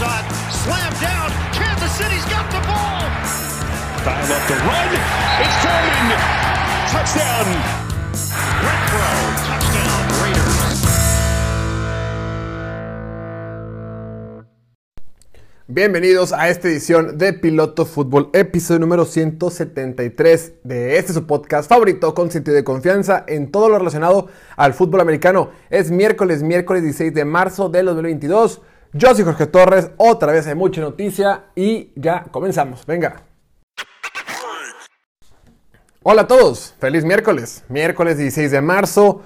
shot, down. Kansas City's got the ball. Dial up the run. It's Foreman. Touchdown. Renfro, touchdown Raiders. Bienvenidos a esta edición de Piloto Fútbol, episodio número 173 de este su podcast favorito con sentido de confianza en todo lo relacionado al fútbol americano. Es miércoles, miércoles 16 de marzo del 2022. Yo soy Jorge Torres, otra vez hay mucha noticia y ya comenzamos. Venga. Hola a todos, feliz miércoles, miércoles 16 de marzo.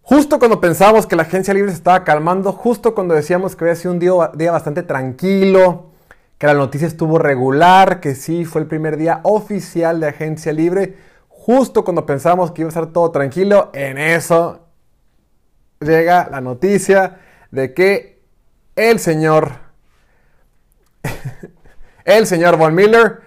Justo cuando pensábamos que la agencia libre se estaba calmando, justo cuando decíamos que había sido un día, bastante tranquilo, que la noticia estuvo regular, que sí fue el primer día oficial de agencia libre, justo cuando pensábamos que iba a estar todo tranquilo, en eso llega la noticia de que el señor, el señor Von Miller,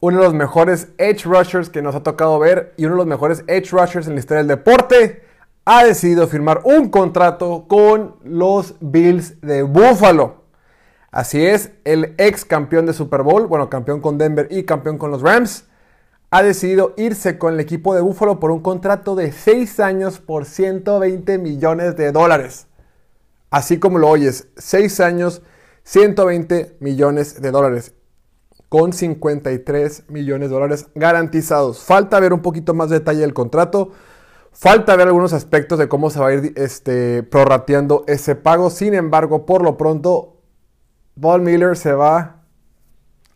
uno de los mejores edge rushers que nos ha tocado ver y uno de los mejores edge rushers en la historia del deporte, ha decidido firmar un contrato con los Bills de Buffalo. Así es, el ex campeón de Super Bowl, bueno, campeón con Denver y campeón con los Rams, ha decidido irse con el equipo de Buffalo por un contrato de 6 años por 120 millones de dólares. Así como lo oyes, 6 años, 120 millones de dólares. Con 53 millones de dólares garantizados. Falta ver un poquito más de detalle del contrato. Falta ver algunos aspectos de cómo se va a ir este, prorrateando ese pago. Sin embargo, por lo pronto, Von Miller se va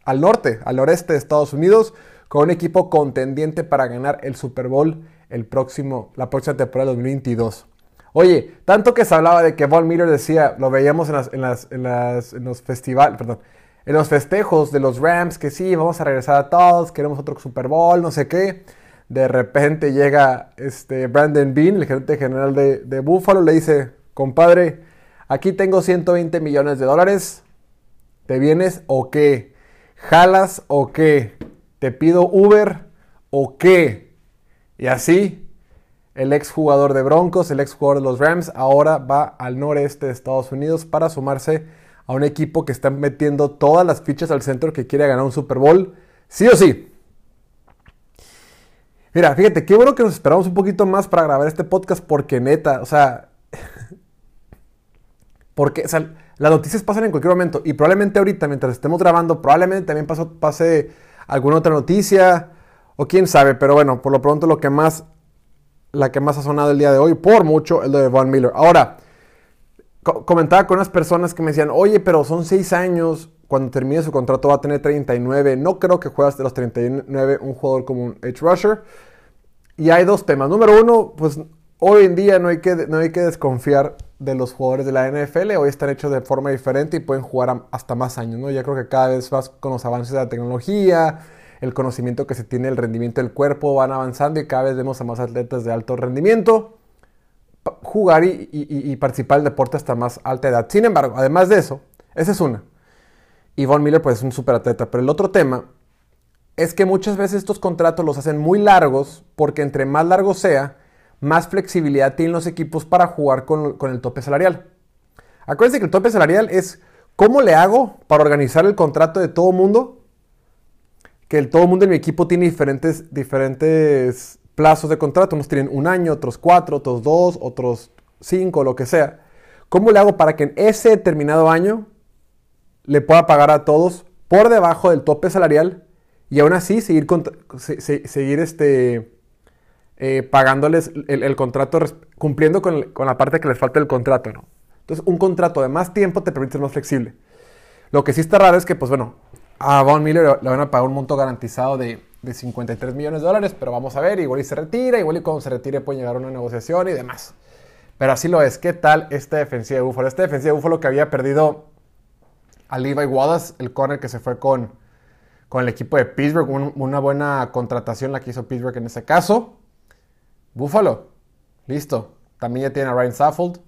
al norte, al noreste de Estados Unidos, con un equipo contendiente para ganar el Super Bowl el próximo, la próxima temporada de 2022. Oye, tanto que se hablaba de que Von Miller decía, lo veíamos en, las, en, las, en, los festivales, perdón, en los festejos de los Rams, que sí, vamos a regresar a todos, queremos otro Super Bowl, no sé qué. De repente llega este Brandon Bean, el gerente general de, de Buffalo, le dice, compadre, aquí tengo 120 millones de dólares, ¿te vienes o qué? ¿Jalas o qué? ¿Te pido Uber o qué? Y así, el ex jugador de Broncos, el ex jugador de los Rams, ahora va al noreste de Estados Unidos para sumarse a un equipo que está metiendo todas las fichas al centro que quiere ganar un Super Bowl, sí o sí. Mira, fíjate, qué bueno que nos esperamos un poquito más para grabar este podcast porque neta, o sea, porque o sea, las noticias pasan en cualquier momento y probablemente ahorita, mientras estemos grabando, probablemente también pasó, pase alguna otra noticia o quién sabe, pero bueno, por lo pronto lo que más, la que más ha sonado el día de hoy, por mucho, es lo de Von Miller. Ahora, co comentaba con unas personas que me decían, oye, pero son seis años, cuando termine su contrato va a tener 39. No creo que juegue hasta los 39 un jugador como un edge rusher. Y hay dos temas. Número uno, pues hoy en día no hay que, no hay que desconfiar de los jugadores de la NFL. Hoy están hechos de forma diferente y pueden jugar hasta más años. ¿no? Ya creo que cada vez más con los avances de la tecnología, el conocimiento que se tiene, el rendimiento del cuerpo van avanzando y cada vez vemos a más atletas de alto rendimiento jugar y, participar del deporte hasta más alta edad. Sin embargo, además de eso, esa es una. Y Von Miller pues es un super atleta. Pero el otro tema es que muchas veces estos contratos los hacen muy largos porque entre más largo sea, más flexibilidad tienen los equipos para jugar con, con el tope salarial. Acuérdense que el tope salarial es cómo le hago para organizar el contrato de todo mundo. Que el todo mundo en mi equipo tiene diferentes, diferentes plazos de contrato. Unos tienen un año, otros cuatro, otros dos, otros cinco, lo que sea. ¿Cómo le hago para que en ese determinado año le pueda pagar a todos por debajo del tope salarial y aún así seguir, se, seguir este, eh, pagándoles el, el contrato, cumpliendo con, el, con, la parte que les falta del contrato, ¿no? Entonces, un contrato de más tiempo te permite ser más flexible. Lo que sí está raro es que, pues bueno, a Von Miller le van a pagar un monto garantizado de, de 53 millones de dólares, pero vamos a ver, igual y se retira, igual y cuando se retire puede llegar a una negociación y demás. Pero así lo es. ¿Qué tal esta defensiva de Búfalo? Esta defensiva de Búfalo que había perdido a Levi Wallace, el corner que se fue con, con el equipo de Pittsburgh. Un, una buena contratación la que hizo Pittsburgh en ese caso. Buffalo, listo. También ya tiene a Ryan Saffold.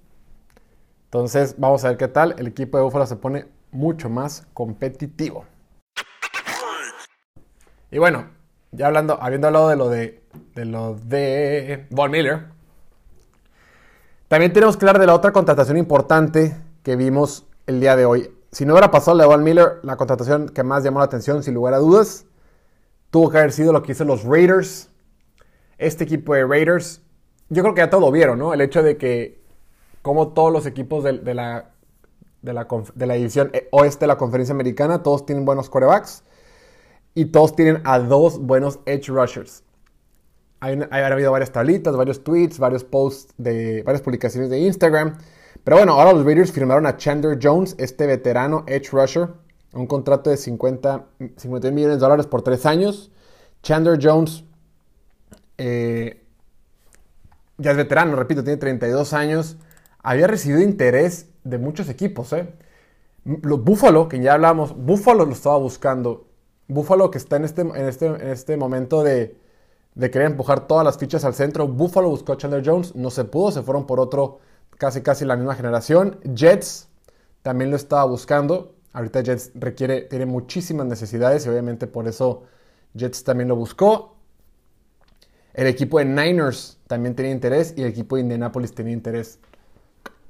Entonces, vamos a ver qué tal. El equipo de Buffalo se pone mucho más competitivo. Y bueno, ya hablando, habiendo hablado de lo de, de lo de Von Miller, también tenemos que hablar de la otra contratación importante que vimos el día de hoy si no hubiera pasado de Von Miller, la contratación que más llamó la atención, sin lugar a dudas, tuvo que haber sido lo que hizo los Raiders. Este equipo de Raiders, yo creo que ya todo vieron, ¿no? El hecho de que, como todos los equipos de, la, de, la, de la división oeste de la conferencia americana, todos tienen buenos quarterbacks y todos tienen a dos buenos edge rushers. Hay, hay, habido varias tablitas, varios tweets, varios posts de varias publicaciones de Instagram. Pero bueno, ahora los Raiders firmaron a Chandler Jones, este veterano edge rusher, un contrato de 50, 51 millones de dólares por tres años. Chandler Jones eh, ya es veterano, repito, tiene 32 años. Había recibido interés de muchos equipos. ¿eh? Los Buffalo, que ya hablamos, Buffalo lo estaba buscando. Buffalo que está en este, en este, en este momento de, de querer empujar todas las fichas al centro. Buffalo buscó a Chandler Jones, no se pudo, se fueron por otro casi casi la misma generación. Jets también lo estaba buscando. Ahorita Jets requiere, tiene muchísimas necesidades y obviamente por eso Jets también lo buscó. El equipo de Niners también tenía interés y el equipo de Indianapolis tenía interés.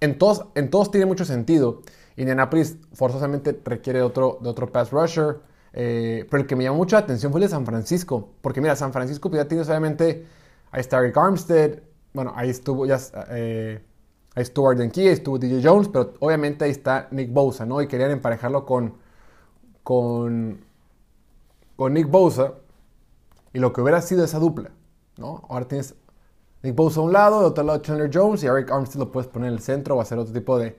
En todos, en todos tiene mucho sentido. Indianapolis forzosamente requiere otro, de otro pass rusher. Eh, pero el que me llamó mucho la atención fue el de San Francisco. Porque mira, San Francisco pues ya tiene obviamente a está Rick Armstead. Bueno, ahí estuvo ya eh, Ahí estuvo ahí estuvo DJ Jones, pero obviamente ahí está Nick Bosa, ¿no? Y querían emparejarlo con, con, con Nick Bosa y lo que hubiera sido esa dupla, ¿no? Ahora tienes Nick Bosa a un lado, de otro lado Chandler Jones y Eric Armstead lo puedes poner en el centro o hacer otro tipo de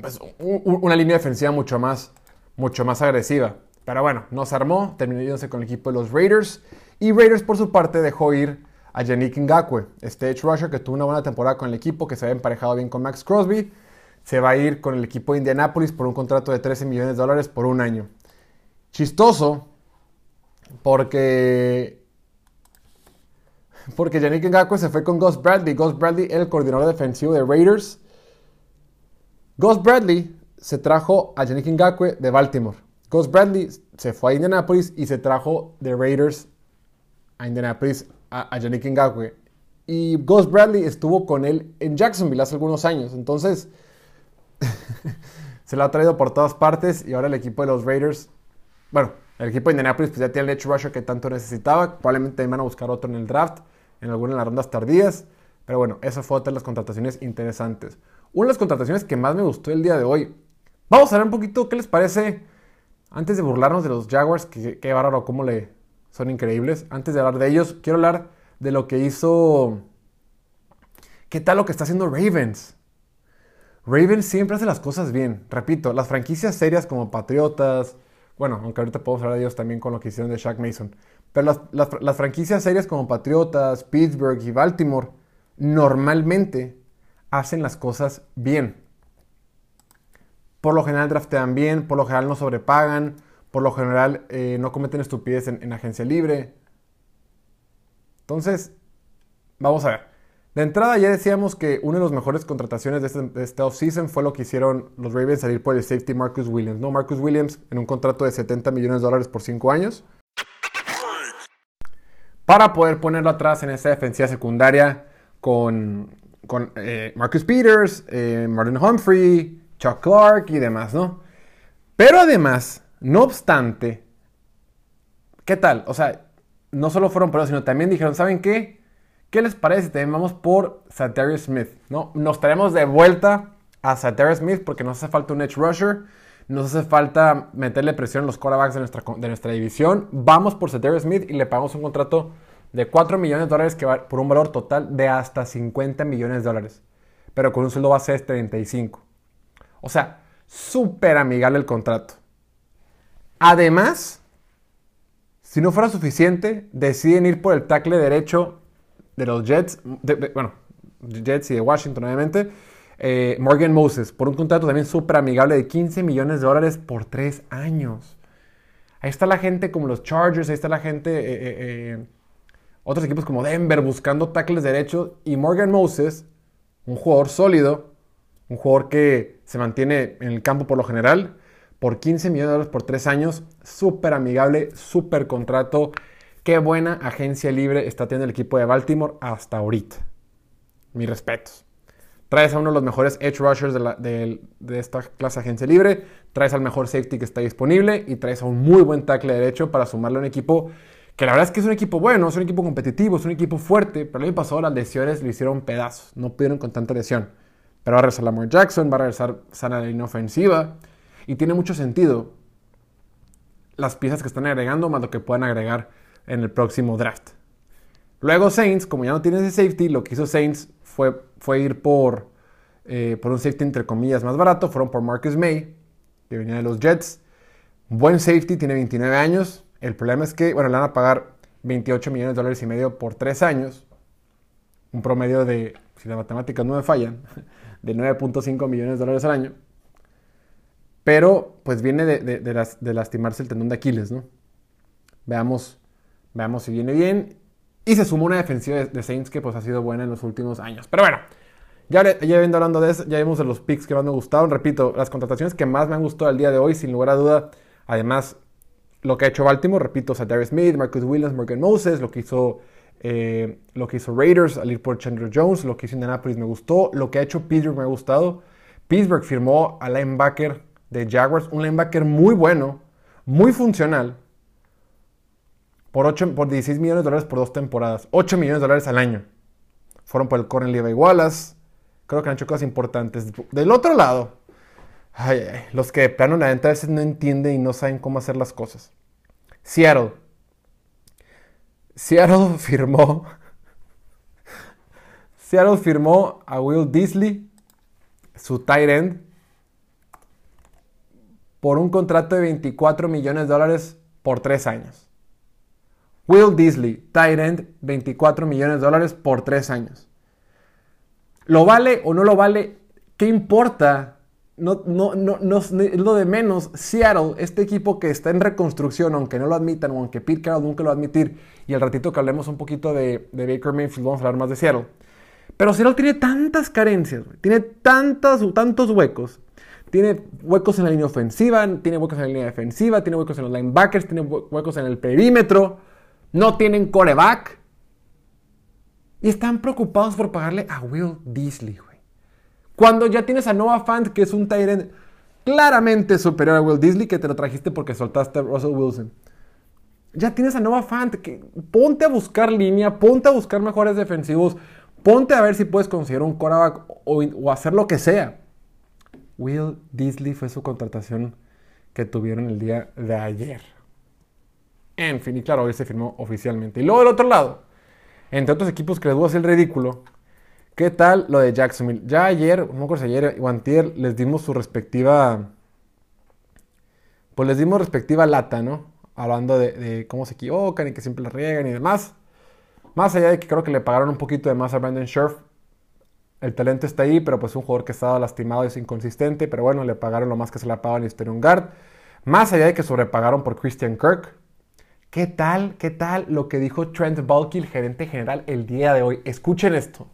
pues, una línea defensiva mucho más, mucho más agresiva. Pero bueno, no se armó, terminó con el equipo de los Raiders y Raiders por su parte dejó ir a Yannick Ngakwe, este edge rusher que tuvo una buena temporada con el equipo, que se había emparejado bien con Max Crosby. Se va a ir con el equipo de Indianapolis por un contrato de 13 millones de dólares por un año. Chistoso, porque porque Yannick Ngakwe se fue con Gus Bradley. Gus Bradley, el coordinador defensivo de Raiders. Gus Bradley se trajo a Yannick Ngakwe de Baltimore. Gus Bradley se fue a Indianapolis y se trajo de Raiders a Indianapolis a, Yannick Ngakwe. Y Gus Bradley estuvo con él en Jacksonville hace algunos años. Entonces, se lo ha traído por todas partes y ahora el equipo de los Raiders, bueno, el equipo de Indianapolis pues ya tiene el edge rusher que tanto necesitaba. Probablemente van a buscar otro en el draft, en alguna de las rondas tardías. Pero bueno, esa fue otra de las contrataciones interesantes. Una de las contrataciones que más me gustó el día de hoy. Vamos a ver un poquito qué les parece, antes de burlarnos de los Jaguars, que qué bárbaro cómo le, son increíbles. Antes de hablar de ellos, quiero hablar de lo que hizo... ¿Qué tal lo que está haciendo Ravens? Ravens siempre hace las cosas bien. Repito, las franquicias serias como Patriotas, bueno, aunque ahorita podemos hablar de ellos también con lo que hicieron de Shaq Mason, pero las, franquicias serias como Patriotas, Pittsburgh y Baltimore normalmente hacen las cosas bien. Por lo general draftean bien, por lo general no sobrepagan, por lo general eh, no cometen estupidez en, agencia libre. Entonces, vamos a ver. De entrada ya decíamos que una de las mejores contrataciones de este, de este offseason fue lo que hicieron los Ravens salir por el safety Marcus Williams. ¿no? Marcus Williams en un contrato de 70 millones de dólares por 5 años. Para poder ponerlo atrás en esa defensiva secundaria con, con eh, Marcus Peters, eh, Martin Humphrey, Chuck Clark y demás, ¿no? Pero además no obstante, ¿qué tal? O sea, no solo fueron por eso, sino también dijeron, ¿saben qué? ¿Qué les parece también vamos por Satarius Smith? ¿no? Nos traemos de vuelta a Satarius Smith porque nos hace falta un edge rusher, nos hace falta meterle presión a los quarterbacks de nuestra, de nuestra división. Vamos por Satarius Smith y le pagamos un contrato de 4 millones de dólares que va por un valor total de hasta 50 millones de dólares. Pero con un sueldo base de 35. O sea, súper amigable el contrato. Además, si no fuera suficiente, deciden ir por el tackle derecho de los Jets, bueno, Jets y de Washington obviamente, eh, Morgan Moses, por un contrato también súper amigable de 15 millones de dólares por 3 años. Ahí está la gente como los Chargers, ahí está la gente, eh, eh, otros equipos como Denver buscando tackles derechos y Morgan Moses, un jugador sólido, un jugador que se mantiene en el campo por lo general, por 15 millones de dólares por 3 años. Súper amigable, súper contrato. Qué buena agencia libre está teniendo el equipo de Baltimore hasta ahorita. Mis respetos. Traes a uno de los mejores edge rushers de, de, esta clase agencia libre. Traes al mejor safety que está disponible. Y traes a un muy buen tackle derecho para sumarle a un equipo que la verdad es que es un equipo bueno, es un equipo competitivo, es un equipo fuerte. Pero el año pasado las lesiones le hicieron pedazos. No pudieron con tanta lesión. Pero va a regresar Lamar Jackson, va a regresar sana la línea ofensiva. Y tiene mucho sentido las piezas que están agregando más lo que puedan agregar en el próximo draft. Luego Saints, como ya no tiene ese safety, lo que hizo Saints fue, fue ir por, eh, por un safety entre comillas más barato. Fueron por Marcus May, que venía de los Jets. Buen safety, tiene 29 años. El problema es que, bueno, le van a pagar 28 millones de dólares y medio por 3 años. Un promedio de, si las matemáticas no me fallan, de 9.5 millones de dólares al año. Pero pues viene de, lastimarse el tendón de Aquiles, ¿no? Veamos, veamos si viene bien. Y se suma una defensiva de, Saints que pues ha sido buena en los últimos años. Pero bueno, ya, ya viendo hablando de eso, ya vimos de los picks que más me gustaron. Repito, las contrataciones que más me han gustado el día de hoy, sin lugar a duda. Además, lo que ha hecho Baltimore, repito, o sea, Darius Smith, Marcus Williams, Morgan Moses, lo que hizo eh, lo que hizo Raiders al ir por Chandler Jones, lo que hizo Indianapolis me gustó, lo que ha hecho Pittsburgh me ha gustado. Pittsburgh firmó al linebacker de Jaguars, un linebacker muy bueno, muy funcional, por, 8, por 16 millones de dólares por dos temporadas, 8 millones de dólares al año. Fueron por el corner Levi Wallace, creo que han hecho cosas importantes. Del otro lado, los que de plano la venta a veces no entienden y no saben cómo hacer las cosas. Seattle. Seattle firmó. Seattle firmó a Will Disley, su tight end, por un contrato de 24 millones de dólares por tres años. Will Disley, tight end, 24 millones de dólares por tres años. ¿Lo vale o no lo vale? ¿Qué importa? No, no, no, no, es lo de menos. Seattle, este equipo que está en reconstrucción, aunque no lo admitan, o aunque Pete Carroll nunca lo va admitir, y al ratito que hablemos un poquito de, Baker Mayfield, vamos a hablar más de Seattle. Pero Seattle tiene tantas carencias, tiene tantos huecos, tiene huecos en la línea ofensiva, tiene huecos en la línea defensiva, tiene huecos en los linebackers, tiene huecos en el perímetro. No tienen coreback. Y están preocupados por pagarle a Will Disley, güey. Cuando ya tienes a Noah Fant, que es un Tyrant claramente superior a Will Disley, que te lo trajiste porque soltaste a Russell Wilson. Ya tienes a Noah Fant, que ponte a buscar línea, ponte a buscar mejores defensivos, ponte a ver si puedes conseguir un coreback o hacer lo que sea. Will Disley fue su contratación que tuvieron el día de ayer. En fin, y claro, hoy se firmó oficialmente. Y luego del otro lado, entre otros equipos que les el ridículo, ¿qué tal lo de Jacksonville? Ya ayer, no si ayer o antier, les dimos su respectiva, pues les dimos respectiva lata, ¿no? Hablando de, cómo se equivocan y que siempre la riegan y demás. Más allá de que creo que le pagaron un poquito de más a Brandon Scherf, el talento está ahí, pero pues un jugador que estaba lastimado y es inconsistente, pero bueno, le pagaron lo más que se le pagado a un Guard. Más allá de que sobrepagaron por Christian Kirk. ¿Qué tal, qué tal lo que dijo Trent Balky, el gerente general, el día de hoy? Escuchen esto.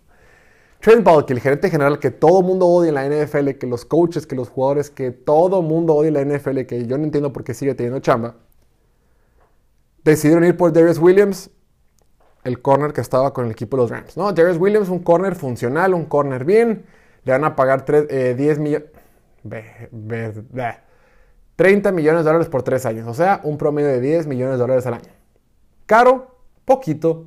Trent Balky, el gerente general que todo mundo odia en la NFL, que los coaches, que los jugadores, que todo mundo odia en la NFL, que yo no entiendo por qué sigue teniendo chamba, decidieron ir por Darius Williams el corner que estaba con el equipo de los Rams. No, Darius Williams, un corner funcional, un corner bien. Le van a pagar 10 millones. 30 millones de dólares por 3 años. O sea, un promedio de 10 millones de dólares al año. Caro, poquito.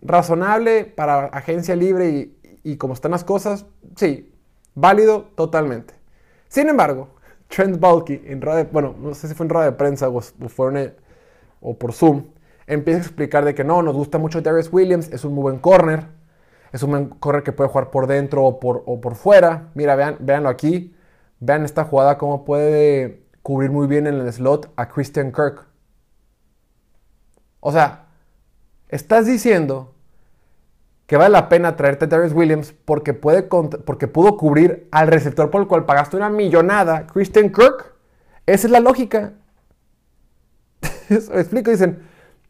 Razonable para agencia libre y, y como están las cosas, sí. Válido totalmente. Sin embargo, Trent Bulky, en rueda bueno, no sé si fue en rueda de prensa o, fue o por Zoom, empieza a explicar de que no, nos gusta mucho Darius Williams, es un muy buen corner, es un buen corner que puede jugar por dentro o por, o por fuera. Mira, vean, véanlo aquí, vean esta jugada cómo puede cubrir muy bien en el slot a Christian Kirk. O sea, estás diciendo que vale la pena traerte a Darius Williams porque, puede, porque pudo cubrir al receptor por el cual pagaste una millonada, Christian Kirk. Esa es la lógica. Eso explico, dicen,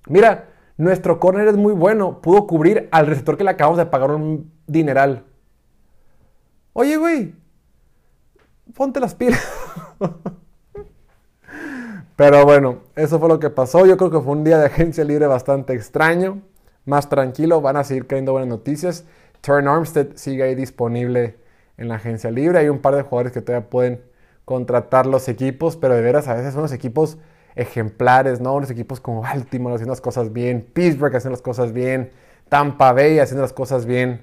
Mira, nuestro corner es muy bueno. Pudo cubrir al receptor que le acabamos de pagar un dineral. Oye, güey. Ponte las pilas. Pero bueno, eso fue lo que pasó. Yo creo que fue un día de agencia libre bastante extraño. Más tranquilo. Van a seguir cayendo buenas noticias. Turn Armstead sigue ahí disponible en la agencia libre. Hay un par de jugadores que todavía pueden contratar los equipos, pero de veras a veces son los equipos ejemplares, ¿no? Unos equipos como Baltimore haciendo las cosas bien, Pittsburgh haciendo las cosas bien, Tampa Bay haciendo las cosas bien.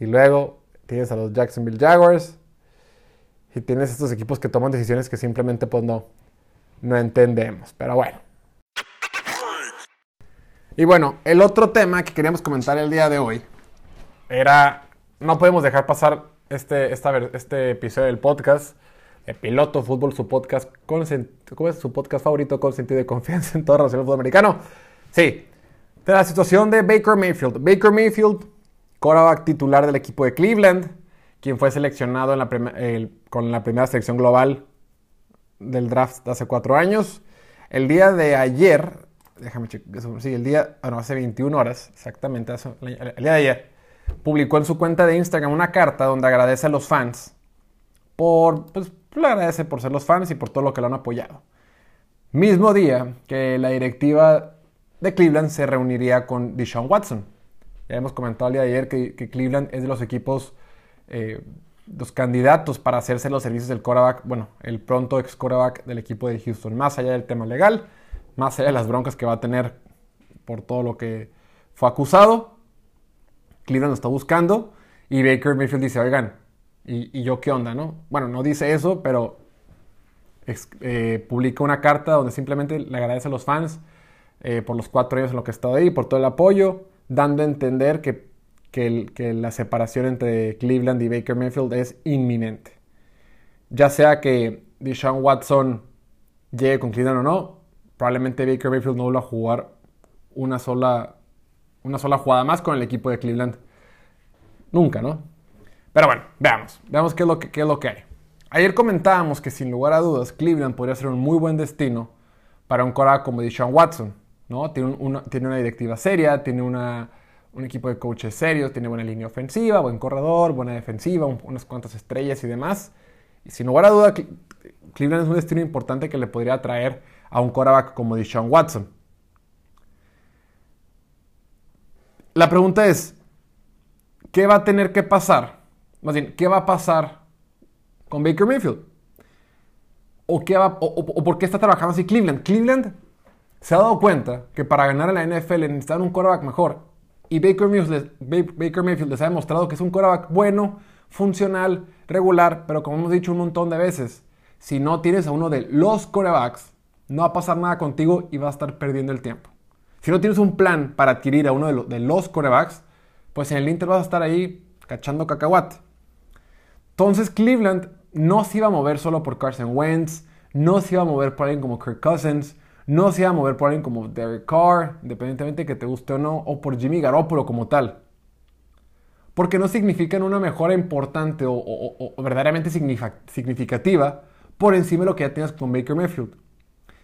Y luego tienes a los Jacksonville Jaguars y tienes estos equipos que toman decisiones que simplemente pues no, no entendemos. Pero bueno. Y bueno, el otro tema que queríamos comentar el día de hoy era, no podemos dejar pasar este, esta, este episodio del podcast el Piloto Fútbol, su podcast, con, ¿cómo es su podcast favorito con sentido de confianza en toda relación al fútbol americano. Sí, de la situación de Baker Mayfield. Baker Mayfield, quarterback titular del equipo de Cleveland, quien fue seleccionado con la primera selección global del draft hace cuatro años. El día de ayer, déjame checar, sí, el día, bueno, hace 21 horas, exactamente, el día de ayer, publicó en su cuenta de Instagram una carta donde agradece a los fans por, pues, le agradece por ser los fans y por todo lo que lo han apoyado. Mismo día que la directiva de Cleveland se reuniría con Deshaun Watson. Ya hemos comentado el día de ayer que, Cleveland es de los equipos, eh, los candidatos para hacerse los servicios del quarterback, bueno, el pronto ex quarterback del equipo de Houston. Más allá del tema legal, más allá de las broncas que va a tener por todo lo que fue acusado, Cleveland lo está buscando y Baker Mayfield dice, oigan, ¿Y, yo qué onda, no? Bueno, no dice eso, pero eh, publica una carta donde simplemente le agradece a los fans eh, por los cuatro años en lo que ha estado ahí, por todo el apoyo, dando a entender que, que, la separación entre Cleveland y Baker Mayfield es inminente. Ya sea que Deshaun Watson llegue con Cleveland o no, probablemente Baker Mayfield no vuelva a jugar una sola, una sola jugada más con el equipo de Cleveland. Nunca, ¿no? Pero bueno, veamos, veamos qué es lo que, es lo que hay. Ayer comentábamos que sin lugar a dudas Cleveland podría ser un muy buen destino para un coreback como Deshaun Watson. ¿no? Tiene, una, tiene una directiva seria, tiene una, un equipo de coaches serios, tiene buena línea ofensiva, buen corredor, buena defensiva, unas cuantas estrellas y demás. Y sin lugar a dudas, Cleveland es un destino importante que le podría atraer a un coreback como Deshaun Watson. La pregunta es, ¿qué va a tener que pasar más bien, ¿qué va a pasar con Baker Mayfield? ¿O, qué va, o, por qué está trabajando así Cleveland? Cleveland se ha dado cuenta que para ganar en la NFL necesitan un quarterback mejor. Y Baker Mayfield, Baker Mayfield les ha demostrado que es un quarterback bueno, funcional, regular, pero como hemos dicho un montón de veces, si no tienes a uno de los quarterbacks, no va a pasar nada contigo y vas a estar perdiendo el tiempo. Si no tienes un plan para adquirir a uno de, los, de los quarterbacks, pues en el Inter vas a estar ahí cachando cacahuate. Entonces Cleveland no se iba a mover solo por Carson Wentz, no se iba a mover por alguien como Kirk Cousins, no se iba a mover por alguien como Derek Carr, independientemente de que te guste o no, o por Jimmy Garoppolo como tal. Porque no significan una mejora importante o, verdaderamente significativa por encima de lo que ya tienes con Baker Mayfield.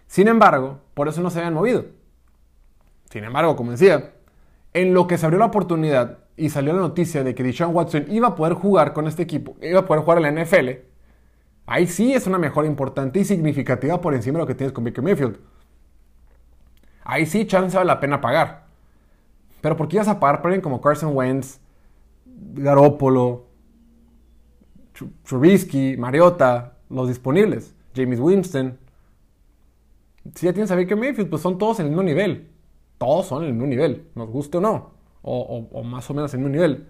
Sin embargo, por eso no se habían movido. Sin embargo, como decía, en lo que se abrió la oportunidad y salió la noticia de que Deshaun Watson iba a poder jugar con este equipo, iba a poder jugar en la NFL, ahí sí es una mejora importante y significativa por encima de lo que tienes con Baker Mayfield. Ahí sí, chance vale la pena pagar. Pero ¿por qué ibas a pagar por alguien como Carson Wentz, Garoppolo, Trubisky, Mariota, los disponibles, James Winston? Si ya tienes a Baker Mayfield, pues son todos en el mismo nivel. Todos son en el mismo nivel, nos guste o no o, más o menos en un nivel.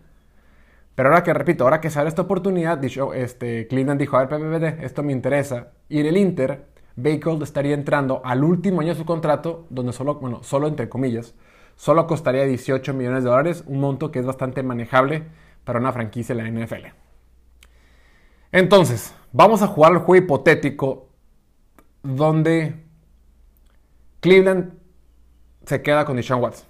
Pero ahora que, repito, ahora que sale esta oportunidad, dicho, este, Cleveland dijo, a ver, PPD, esto me interesa. Y en el Inter, Baker estaría entrando al último año de su contrato, donde solo, bueno, solo entre comillas, solo costaría 18 millones de dólares, un monto que es bastante manejable para una franquicia de la NFL. Entonces, vamos a jugar el juego hipotético donde Cleveland se queda con Deshaun Watson.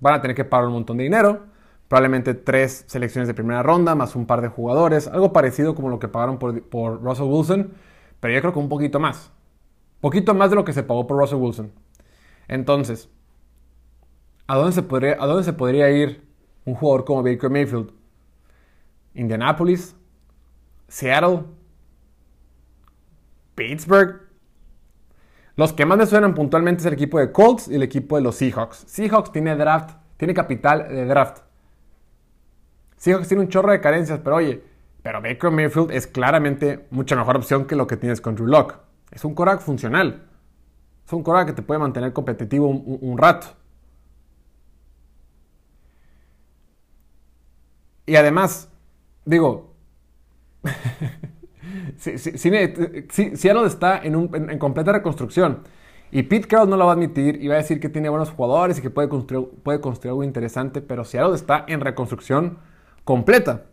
Van a tener que pagar un montón de dinero, probablemente tres selecciones de primera ronda, más un par de jugadores, algo parecido como lo que pagaron por, Russell Wilson, pero yo creo que un poquito más. Poquito más de lo que se pagó por Russell Wilson. Entonces, ¿a dónde se podría, a dónde se podría ir un jugador como Baker Mayfield? Indianapolis, Seattle, Pittsburgh, los que más me suenan puntualmente es el equipo de Colts y el equipo de los Seahawks. Seahawks tiene draft, tiene capital de draft. Seahawks tiene un chorro de carencias, pero oye, Pero Baker Mayfield es claramente mucha mejor opción que lo que tienes con Drew Lock. Es un coreback funcional. Es un coreback que te puede mantener competitivo un rato. Y además, digo, si, si, si, está en, completa reconstrucción y Pete Carroll no lo va a admitir y va a decir que tiene buenos jugadores y que puede construir, puede construir algo interesante, pero Seattle está en reconstrucción completa.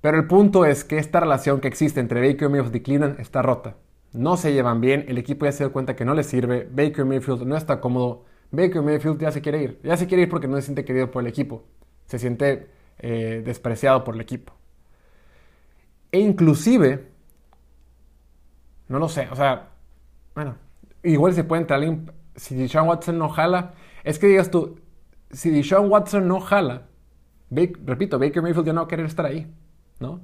Pero el punto es que esta relación que existe entre Baker Mayfield y Cleveland está rota. No se llevan bien, el equipo ya se dio cuenta que no le sirve, Baker Mayfield no está cómodo, Baker Mayfield ya se quiere ir. Ya se quiere ir porque no se siente querido por el equipo. Se siente eh, despreciado por el equipo. E inclusive, no lo sé, o sea, bueno, igual se puede entrar alguien, si Deshaun Watson no jala, es que digas tú, si Deshaun Watson no jala, repito, Baker Mayfield ya no va a querer estar ahí, ¿no?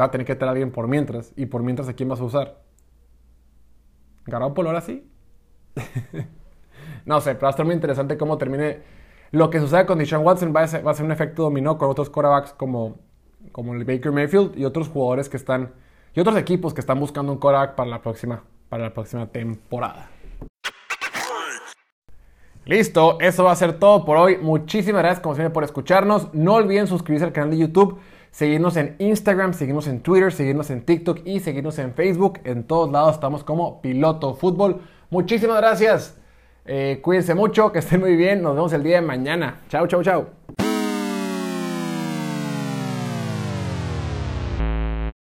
Va a tener que estar alguien por mientras, y por mientras a quién vas a usar. ¿Garoppolo ahora sí? No sé, pero va a estar muy interesante cómo termine. Lo que suceda con Deshaun Watson va a, ser, un efecto dominó con otros quarterbacks como, como el Baker Mayfield y otros jugadores que están. Y otros equipos que están buscando un quarterback para la próxima, para la próxima temporada. Listo, eso va a ser todo por hoy. Muchísimas gracias como siempre por escucharnos. No olviden suscribirse al canal de YouTube, seguirnos en Instagram, seguirnos en Twitter, seguirnos en TikTok y seguirnos en Facebook. En todos lados estamos como Piloto Fútbol. Muchísimas gracias. Eh, cuídense mucho, que estén muy bien. Nos vemos el día de mañana. Chao, chao, chao.